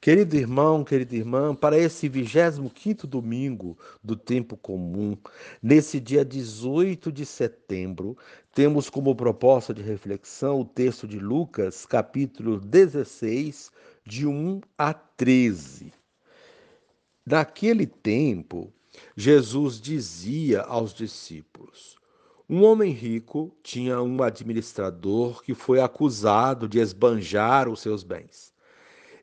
Querido irmão, querida irmã, para esse 25º domingo do tempo comum, nesse dia 18 de setembro, temos como proposta de reflexão o texto de Lucas, capítulo 16, de 1 a 13. Naquele tempo, Jesus dizia aos discípulos: Um homem rico tinha um administrador que foi acusado de esbanjar os seus bens.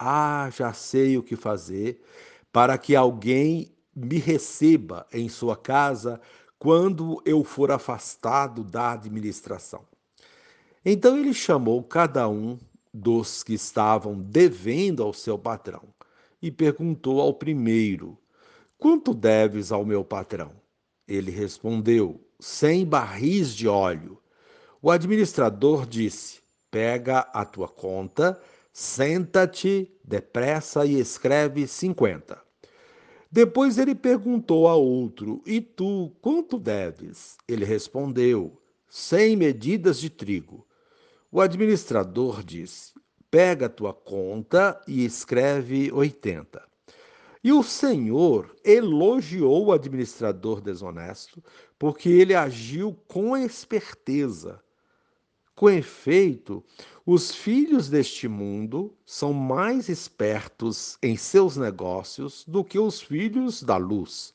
ah, já sei o que fazer para que alguém me receba em sua casa quando eu for afastado da administração. Então ele chamou cada um dos que estavam devendo ao seu patrão e perguntou ao primeiro: Quanto deves ao meu patrão? Ele respondeu: Cem barris de óleo. O administrador disse: Pega a tua conta Senta-te depressa e escreve cinquenta. Depois ele perguntou a outro: E tu, quanto deves? Ele respondeu: Cem medidas de trigo. O administrador disse: Pega tua conta e escreve oitenta. E o Senhor elogiou o administrador desonesto, porque ele agiu com esperteza. Com efeito, os filhos deste mundo são mais espertos em seus negócios do que os filhos da luz.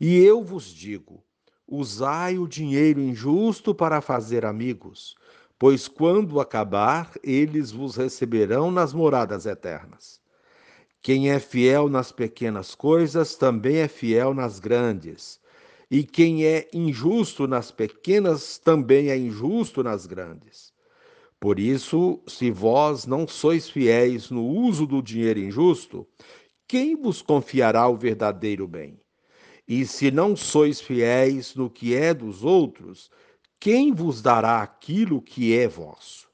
E eu vos digo: usai o dinheiro injusto para fazer amigos, pois quando acabar, eles vos receberão nas moradas eternas. Quem é fiel nas pequenas coisas também é fiel nas grandes. E quem é injusto nas pequenas também é injusto nas grandes. Por isso, se vós não sois fiéis no uso do dinheiro injusto, quem vos confiará o verdadeiro bem? E se não sois fiéis no que é dos outros, quem vos dará aquilo que é vosso?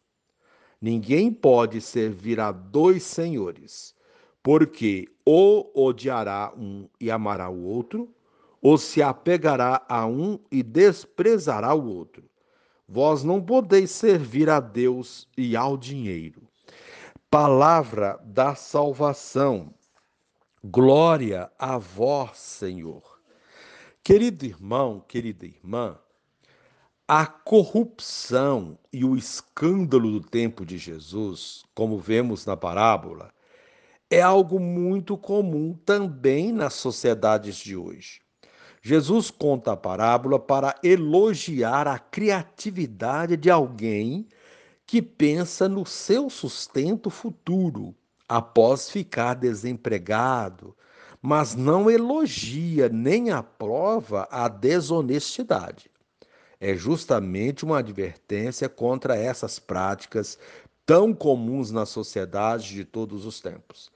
Ninguém pode servir a dois senhores, porque ou odiará um e amará o outro, ou se apegará a um e desprezará o outro. Vós não podeis servir a Deus e ao dinheiro. Palavra da salvação. Glória a vós, Senhor. Querido irmão, querida irmã, a corrupção e o escândalo do tempo de Jesus, como vemos na parábola, é algo muito comum também nas sociedades de hoje. Jesus conta a parábola para elogiar a criatividade de alguém que pensa no seu sustento futuro após ficar desempregado, mas não elogia nem aprova a desonestidade. É justamente uma advertência contra essas práticas tão comuns na sociedade de todos os tempos.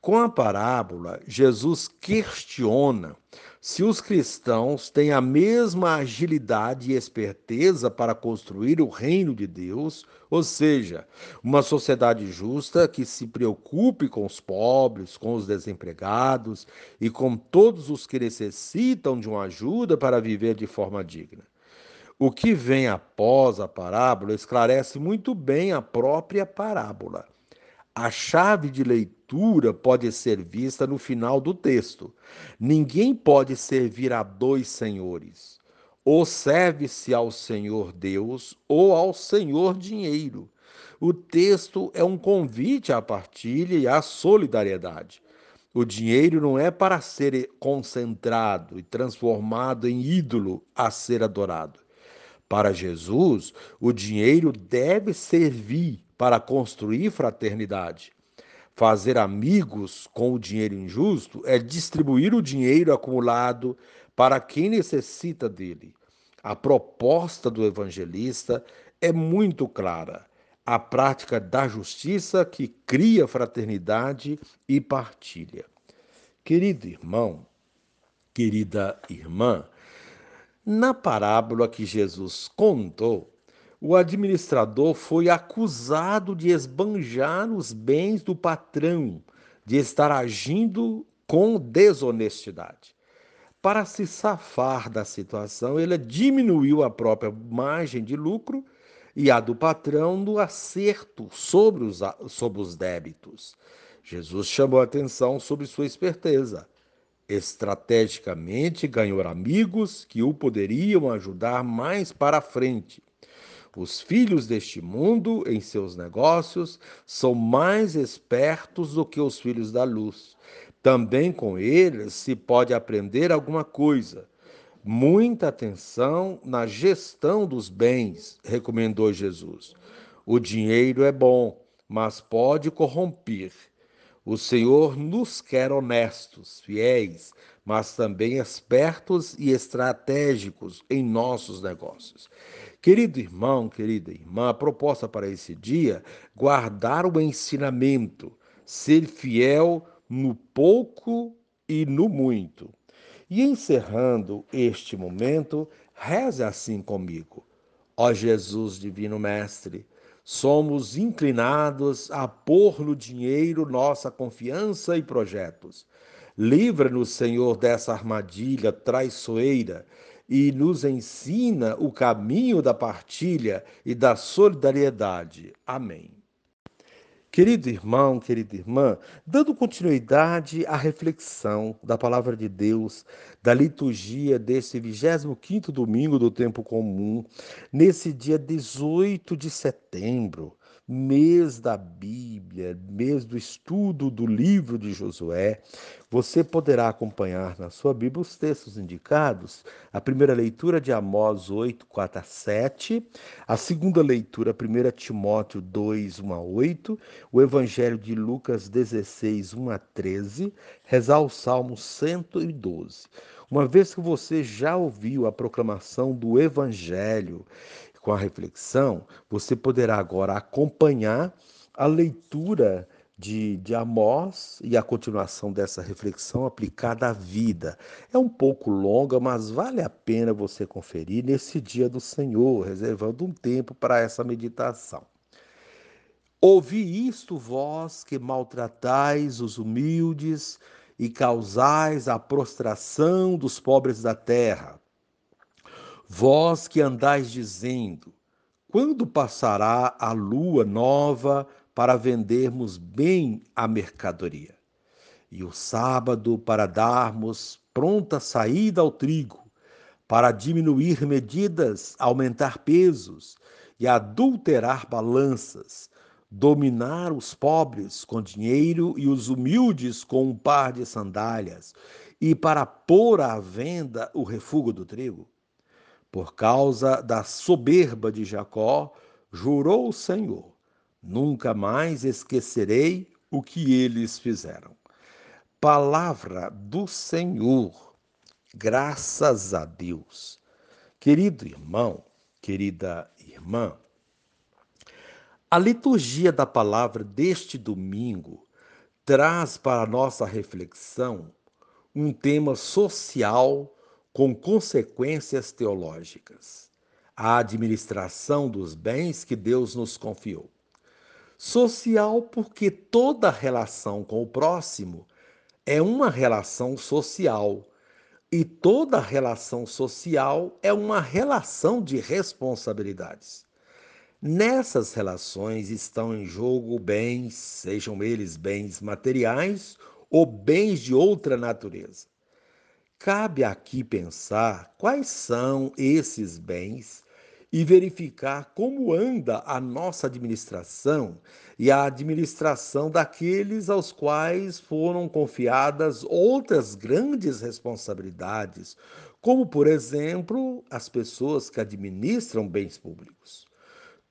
Com a parábola, Jesus questiona se os cristãos têm a mesma agilidade e esperteza para construir o reino de Deus, ou seja, uma sociedade justa que se preocupe com os pobres, com os desempregados e com todos os que necessitam de uma ajuda para viver de forma digna. O que vem após a parábola esclarece muito bem a própria parábola. A chave de leitura pode ser vista no final do texto. Ninguém pode servir a dois senhores. Ou serve-se ao Senhor Deus ou ao Senhor dinheiro. O texto é um convite à partilha e à solidariedade. O dinheiro não é para ser concentrado e transformado em ídolo a ser adorado. Para Jesus, o dinheiro deve servir para construir fraternidade. Fazer amigos com o dinheiro injusto é distribuir o dinheiro acumulado para quem necessita dele. A proposta do evangelista é muito clara. a prática da justiça que cria fraternidade e partilha. Querido irmão, querida irmã, na parábola que Jesus contou, o administrador foi acusado de esbanjar os bens do patrão, de estar agindo com desonestidade. Para se safar da situação, ele diminuiu a própria margem de lucro e a do patrão no acerto sobre os, sobre os débitos. Jesus chamou atenção sobre sua esperteza. Estrategicamente ganhou amigos que o poderiam ajudar mais para frente. Os filhos deste mundo, em seus negócios, são mais espertos do que os filhos da luz. Também com eles se pode aprender alguma coisa. Muita atenção na gestão dos bens, recomendou Jesus. O dinheiro é bom, mas pode corromper. O Senhor nos quer honestos, fiéis, mas também espertos e estratégicos em nossos negócios. Querido irmão, querida irmã, a proposta para esse dia, guardar o ensinamento, ser fiel no pouco e no muito. E encerrando este momento, reze assim comigo. Ó Jesus, Divino Mestre, somos inclinados a pôr no dinheiro nossa confiança e projetos. Livra-nos, Senhor, dessa armadilha traiçoeira e nos ensina o caminho da partilha e da solidariedade. Amém. Querido irmão, querida irmã, dando continuidade à reflexão da palavra de Deus, da liturgia desse 25º domingo do tempo comum, nesse dia 18 de setembro, mês da Bíblia, mês do estudo do livro de Josué, você poderá acompanhar na sua Bíblia os textos indicados. A primeira leitura de Amós 8, 4 a 7, a segunda leitura, 1 Timóteo 2, 1 a 8, o Evangelho de Lucas 16, 1 a 13, rezar o Salmo 112. Uma vez que você já ouviu a proclamação do Evangelho com a reflexão, você poderá agora acompanhar a leitura de, de Amós e a continuação dessa reflexão aplicada à vida. É um pouco longa, mas vale a pena você conferir nesse dia do Senhor, reservando um tempo para essa meditação. Ouvi isto, vós que maltratais os humildes e causais a prostração dos pobres da terra. Vós que andais dizendo: quando passará a lua nova para vendermos bem a mercadoria? E o sábado para darmos pronta saída ao trigo, para diminuir medidas, aumentar pesos e adulterar balanças, dominar os pobres com dinheiro e os humildes com um par de sandálias, e para pôr à venda o refúgio do trigo? Por causa da soberba de Jacó, jurou o Senhor: nunca mais esquecerei o que eles fizeram. Palavra do Senhor, graças a Deus. Querido irmão, querida irmã, a liturgia da palavra deste domingo traz para a nossa reflexão um tema social com consequências teológicas. A administração dos bens que Deus nos confiou. Social, porque toda relação com o próximo é uma relação social. E toda relação social é uma relação de responsabilidades. Nessas relações estão em jogo bens, sejam eles bens materiais ou bens de outra natureza. Cabe aqui pensar quais são esses bens e verificar como anda a nossa administração e a administração daqueles aos quais foram confiadas outras grandes responsabilidades, como, por exemplo, as pessoas que administram bens públicos.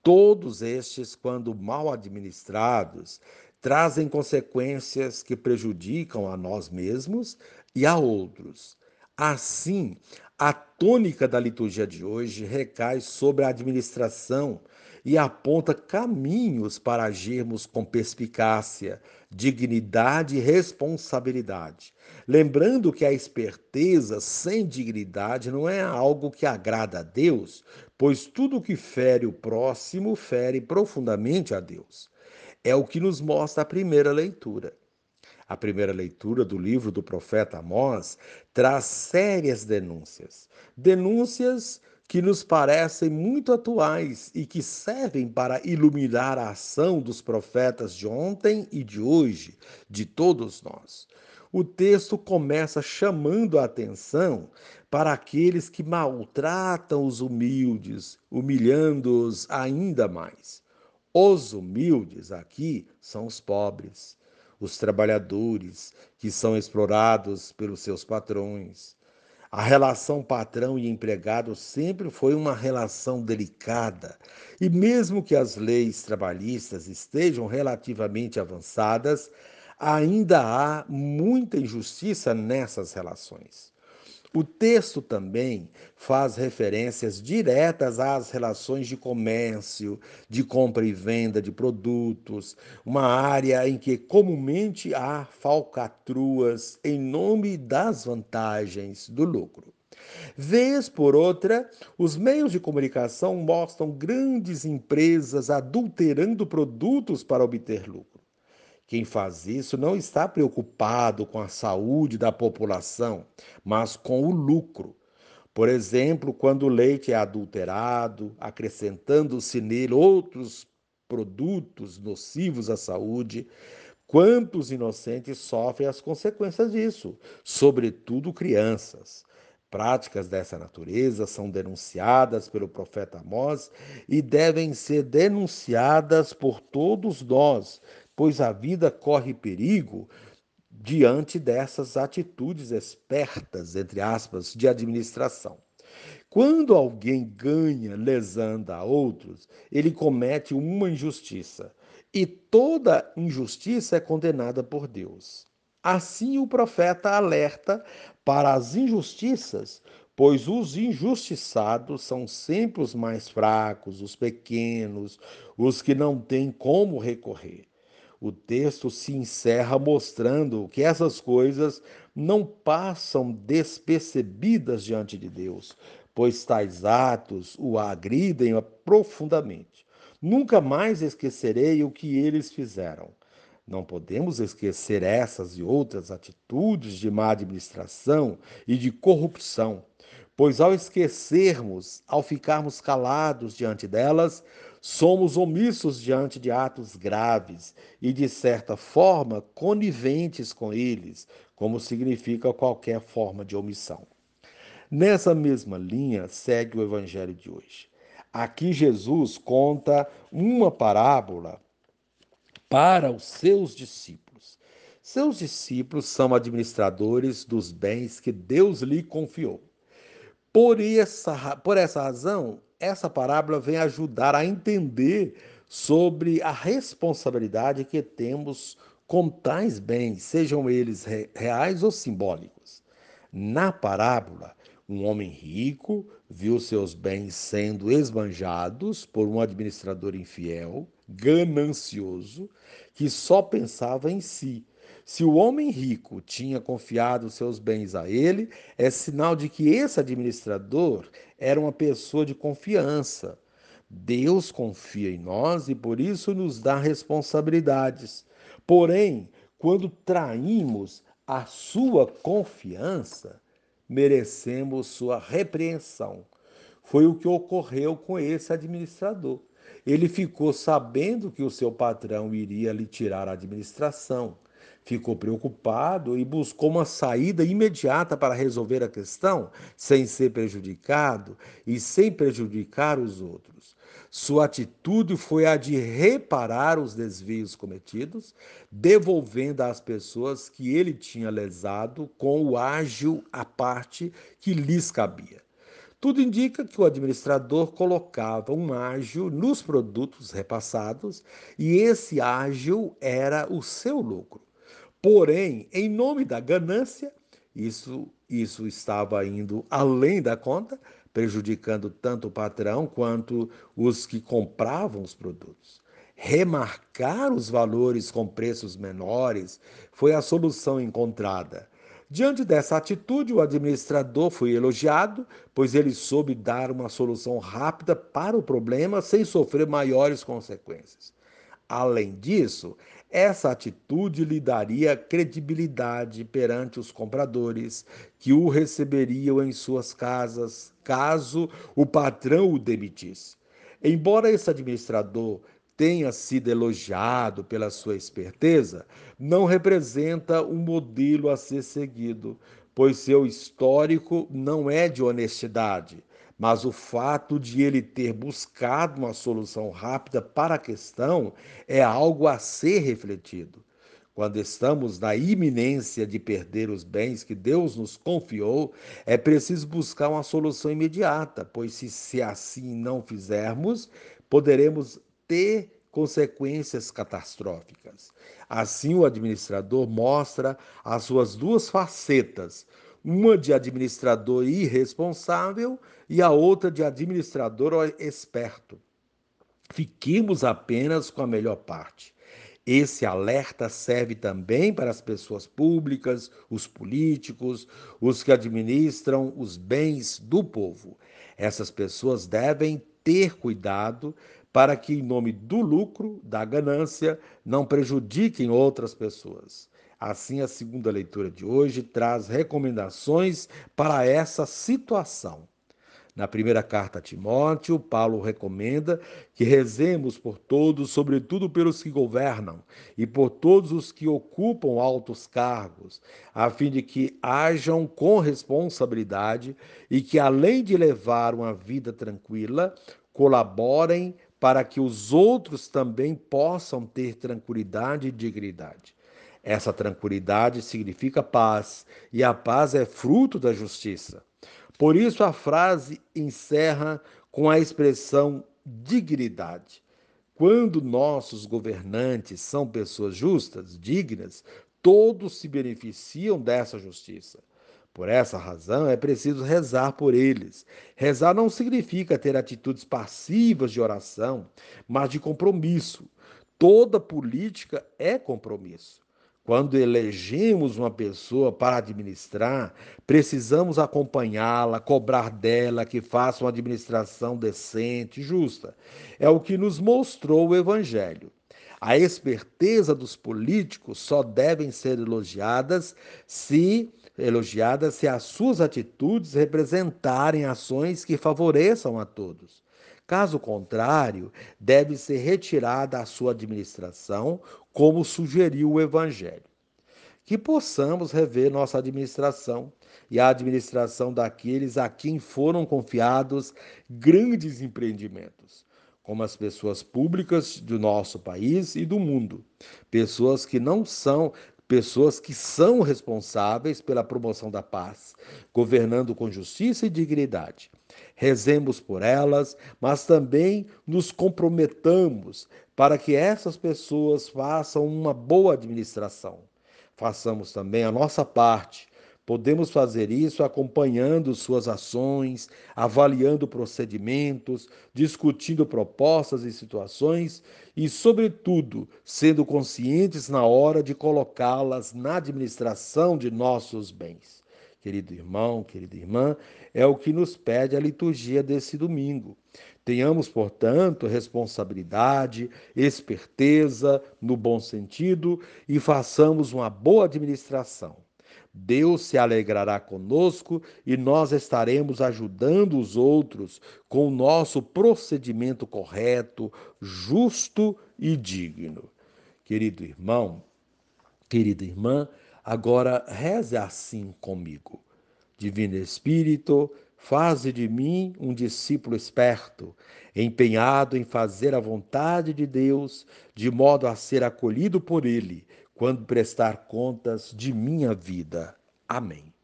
Todos estes, quando mal administrados, trazem consequências que prejudicam a nós mesmos e a outros. Assim, A tônica da liturgia de hoje recai sobre a administração e aponta caminhos para agirmos com perspicácia, dignidade e responsabilidade. Lembrando que a esperteza sem dignidade não é algo que agrada a Deus, pois tudo que fere o próximo fere profundamente a Deus. É o que nos mostra a primeira leitura. A primeira leitura do livro do profeta Amós traz sérias denúncias. Denúncias que nos parecem muito atuais e que servem para iluminar a ação dos profetas de ontem e de hoje, de todos nós. O texto começa chamando a atenção para aqueles que maltratam os humildes, humilhando-os ainda mais. Os humildes aqui são os pobres, os trabalhadores que são explorados pelos seus patrões, a relação patrão e empregado sempre foi uma relação delicada, e mesmo que as leis trabalhistas estejam relativamente avançadas, ainda há muita injustiça nessas relações. O texto também faz referências diretas às relações de comércio, de compra e venda de produtos, uma área em que comumente há falcatruas em nome das vantagens do lucro. Vez por outra, os meios de comunicação mostram grandes empresas adulterando produtos para obter lucro. Quem faz isso não está preocupado com a saúde da população, mas com o lucro. Por exemplo, quando o leite é adulterado, acrescentando-se nele outros produtos nocivos à saúde, quantos inocentes sofrem as consequências disso, sobretudo crianças. Práticas dessa natureza são denunciadas pelo profeta Amós e devem ser denunciadas por todos nós, pois a vida corre perigo diante dessas atitudes espertas, entre aspas, de administração. Quando alguém ganha lesando a outros, ele comete uma injustiça, e toda injustiça é condenada por Deus. Assim, o profeta alerta para as injustiças, pois os injustiçados são sempre os mais fracos, os pequenos, os que não têm como recorrer o texto se encerra mostrando que essas coisas não passam despercebidas diante de Deus, pois tais atos o agridem profundamente. Nunca mais esquecerei o que eles fizeram. Não podemos esquecer essas e outras atitudes de má administração e de corrupção, pois ao esquecermos, ao ficarmos calados diante delas, Somos omissos diante de atos graves e, de certa forma, coniventes com eles, como significa qualquer forma de omissão. Nessa mesma linha segue o evangelho de hoje. Aqui Jesus conta uma parábola para os seus discípulos. Seus discípulos são administradores dos bens que Deus lhe confiou. Por essa, por essa razão, essa parábola vem ajudar a entender sobre a responsabilidade que temos com tais bens, sejam eles reais ou simbólicos. Na parábola, um homem rico viu seus bens sendo esbanjados por um administrador infiel, ganancioso, que só pensava em si se o homem rico tinha confiado seus bens a ele, é sinal de que esse administrador era uma pessoa de confiança. Deus confia em nós e por isso nos dá responsabilidades. Porém, quando traímos a sua confiança, merecemos sua repreensão. Foi o que ocorreu com esse administrador. Ele ficou sabendo que o seu patrão iria lhe tirar a administração ficou preocupado e buscou uma saída imediata para resolver a questão, sem ser prejudicado e sem prejudicar os outros. Sua atitude foi a de reparar os desvios cometidos, devolvendo às pessoas que ele tinha lesado com o ágil à parte que lhes cabia. Tudo indica que o administrador colocava um ágil nos produtos repassados e esse ágil era o seu lucro. Porém, em nome da ganância, isso, isso estava indo além da conta, prejudicando tanto o patrão quanto os que compravam os produtos. Remarcar os valores com preços menores foi a solução encontrada. Diante dessa atitude, o administrador foi elogiado, pois ele soube dar uma solução rápida para o problema sem sofrer maiores consequências. Além disso, essa atitude lhe daria credibilidade perante os compradores que o receberiam em suas casas, caso o patrão o demitisse. Embora esse administrador tenha sido elogiado pela sua esperteza, não representa um modelo a ser seguido, pois seu histórico não é de honestidade, mas o fato de ele ter buscado uma solução rápida para a questão é algo a ser refletido. Quando estamos na iminência de perder os bens que Deus nos confiou, é preciso buscar uma solução imediata, pois se, se assim não fizermos, poderemos ter consequências catastróficas. Assim, o administrador mostra as suas duas facetas, uma de administrador irresponsável e a outra de administrador esperto. Fiquemos apenas com a melhor parte. Esse alerta serve também para as pessoas públicas, os políticos, os que administram os bens do povo. Essas pessoas devem ter cuidado para que, em nome do lucro, da ganância, não prejudiquem outras pessoas. Assim, a segunda leitura de hoje traz recomendações para essa situação. Na primeira carta a Timóteo, Paulo recomenda que rezemos por todos, sobretudo pelos que governam, e por todos os que ocupam altos cargos, a fim de que hajam com responsabilidade e que, além de levar uma vida tranquila, colaborem para que os outros também possam ter tranquilidade e dignidade. Essa tranquilidade significa paz, e a paz é fruto da justiça. Por isso a frase encerra com a expressão dignidade. Quando nossos governantes são pessoas justas, dignas, todos se beneficiam dessa justiça. Por essa razão, é preciso rezar por eles. Rezar não significa ter atitudes passivas de oração, mas de compromisso. Toda política é compromisso. Quando elegemos uma pessoa para administrar, precisamos acompanhá-la, cobrar dela que faça uma administração decente e justa. É o que nos mostrou o Evangelho. A esperteza dos políticos só devem ser elogiadas se elogiada se as suas atitudes representarem ações que favoreçam a todos. Caso contrário, deve ser retirada a sua administração, como sugeriu o Evangelho. Que possamos rever nossa administração e a administração daqueles a quem foram confiados grandes empreendimentos, como as pessoas públicas do nosso país e do mundo, pessoas que não são pessoas que são responsáveis pela promoção da paz, governando com justiça e dignidade. Rezemos por elas, mas também nos comprometamos para que essas pessoas façam uma boa administração. Façamos também a nossa parte Podemos fazer isso acompanhando suas ações, avaliando procedimentos, discutindo propostas e situações e, sobretudo, sendo conscientes na hora de colocá-las na administração de nossos bens. Querido irmão, querida irmã, é o que nos pede a liturgia desse domingo. Tenhamos, portanto, responsabilidade, esperteza, no bom sentido, e façamos uma boa administração Deus se alegrará conosco e nós estaremos ajudando os outros com o nosso procedimento correto, justo e digno. Querido irmão, querida irmã, agora reze assim comigo. Divino Espírito, faze de mim um discípulo esperto, empenhado em fazer a vontade de Deus, de modo a ser acolhido por Ele quando prestar contas de minha vida. Amém.